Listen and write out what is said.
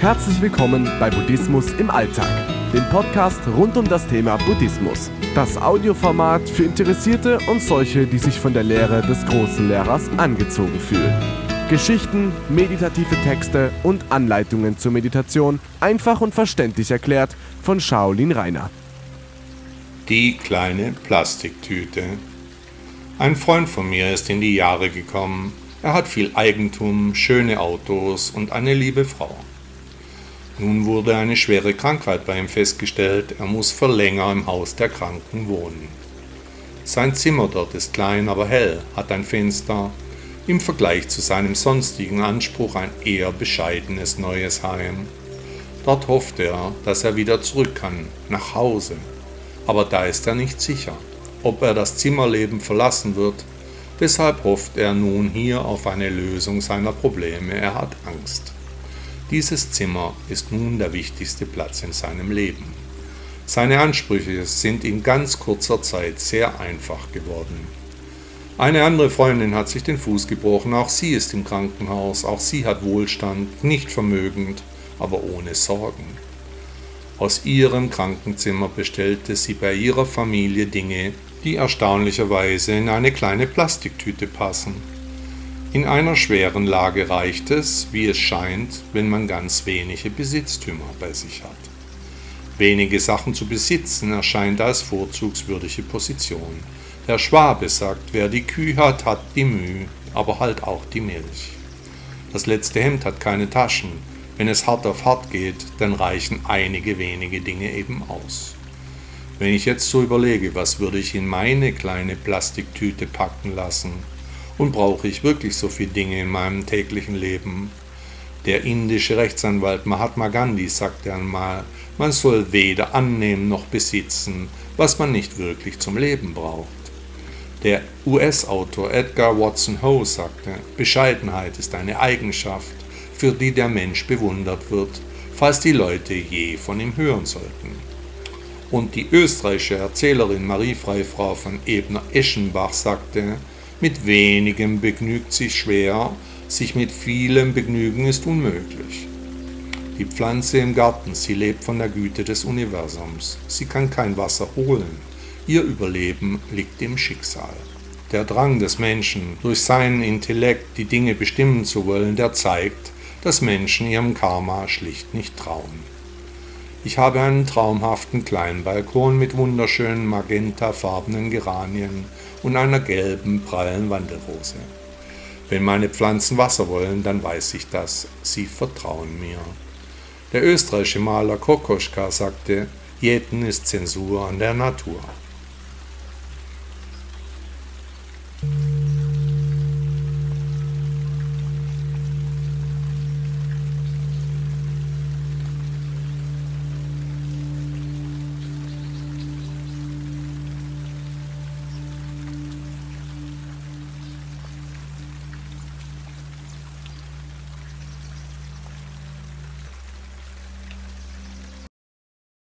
Herzlich willkommen bei Buddhismus im Alltag, dem Podcast rund um das Thema Buddhismus. Das Audioformat für Interessierte und solche, die sich von der Lehre des großen Lehrers angezogen fühlen. Geschichten, meditative Texte und Anleitungen zur Meditation einfach und verständlich erklärt von Shaolin Rainer. Die kleine Plastiktüte. Ein Freund von mir ist in die Jahre gekommen. Er hat viel Eigentum, schöne Autos und eine liebe Frau. Nun wurde eine schwere Krankheit bei ihm festgestellt, er muss für länger im Haus der Kranken wohnen. Sein Zimmer dort ist klein, aber hell, hat ein Fenster, im Vergleich zu seinem sonstigen Anspruch ein eher bescheidenes neues Heim. Dort hofft er, dass er wieder zurück kann, nach Hause. Aber da ist er nicht sicher, ob er das Zimmerleben verlassen wird. Deshalb hofft er nun hier auf eine Lösung seiner Probleme. Er hat Angst. Dieses Zimmer ist nun der wichtigste Platz in seinem Leben. Seine Ansprüche sind in ganz kurzer Zeit sehr einfach geworden. Eine andere Freundin hat sich den Fuß gebrochen, auch sie ist im Krankenhaus, auch sie hat Wohlstand, nicht vermögend, aber ohne Sorgen. Aus ihrem Krankenzimmer bestellte sie bei ihrer Familie Dinge, die erstaunlicherweise in eine kleine Plastiktüte passen. In einer schweren Lage reicht es, wie es scheint, wenn man ganz wenige Besitztümer bei sich hat. Wenige Sachen zu besitzen erscheint als vorzugswürdige Position. Der Schwabe sagt, wer die Kühe hat, hat die Mühe, aber halt auch die Milch. Das letzte Hemd hat keine Taschen. Wenn es hart auf hart geht, dann reichen einige wenige Dinge eben aus. Wenn ich jetzt so überlege, was würde ich in meine kleine Plastiktüte packen lassen, und brauche ich wirklich so viele Dinge in meinem täglichen Leben? Der indische Rechtsanwalt Mahatma Gandhi sagte einmal, man soll weder annehmen noch besitzen, was man nicht wirklich zum Leben braucht. Der US-Autor Edgar Watson Howe sagte, Bescheidenheit ist eine Eigenschaft, für die der Mensch bewundert wird, falls die Leute je von ihm hören sollten. Und die österreichische Erzählerin Marie Freifrau von Ebner-Eschenbach sagte, mit wenigem begnügt sich schwer, sich mit vielem begnügen ist unmöglich. Die Pflanze im Garten, sie lebt von der Güte des Universums. Sie kann kein Wasser holen. Ihr Überleben liegt im Schicksal. Der Drang des Menschen, durch seinen Intellekt die Dinge bestimmen zu wollen, der zeigt, dass Menschen ihrem Karma schlicht nicht trauen. Ich habe einen traumhaften kleinen Balkon mit wunderschönen magentafarbenen Geranien und einer gelben, prallen Wandelrose. Wenn meine Pflanzen Wasser wollen, dann weiß ich das. Sie vertrauen mir. Der österreichische Maler Kokoschka sagte, Jäten ist Zensur an der Natur.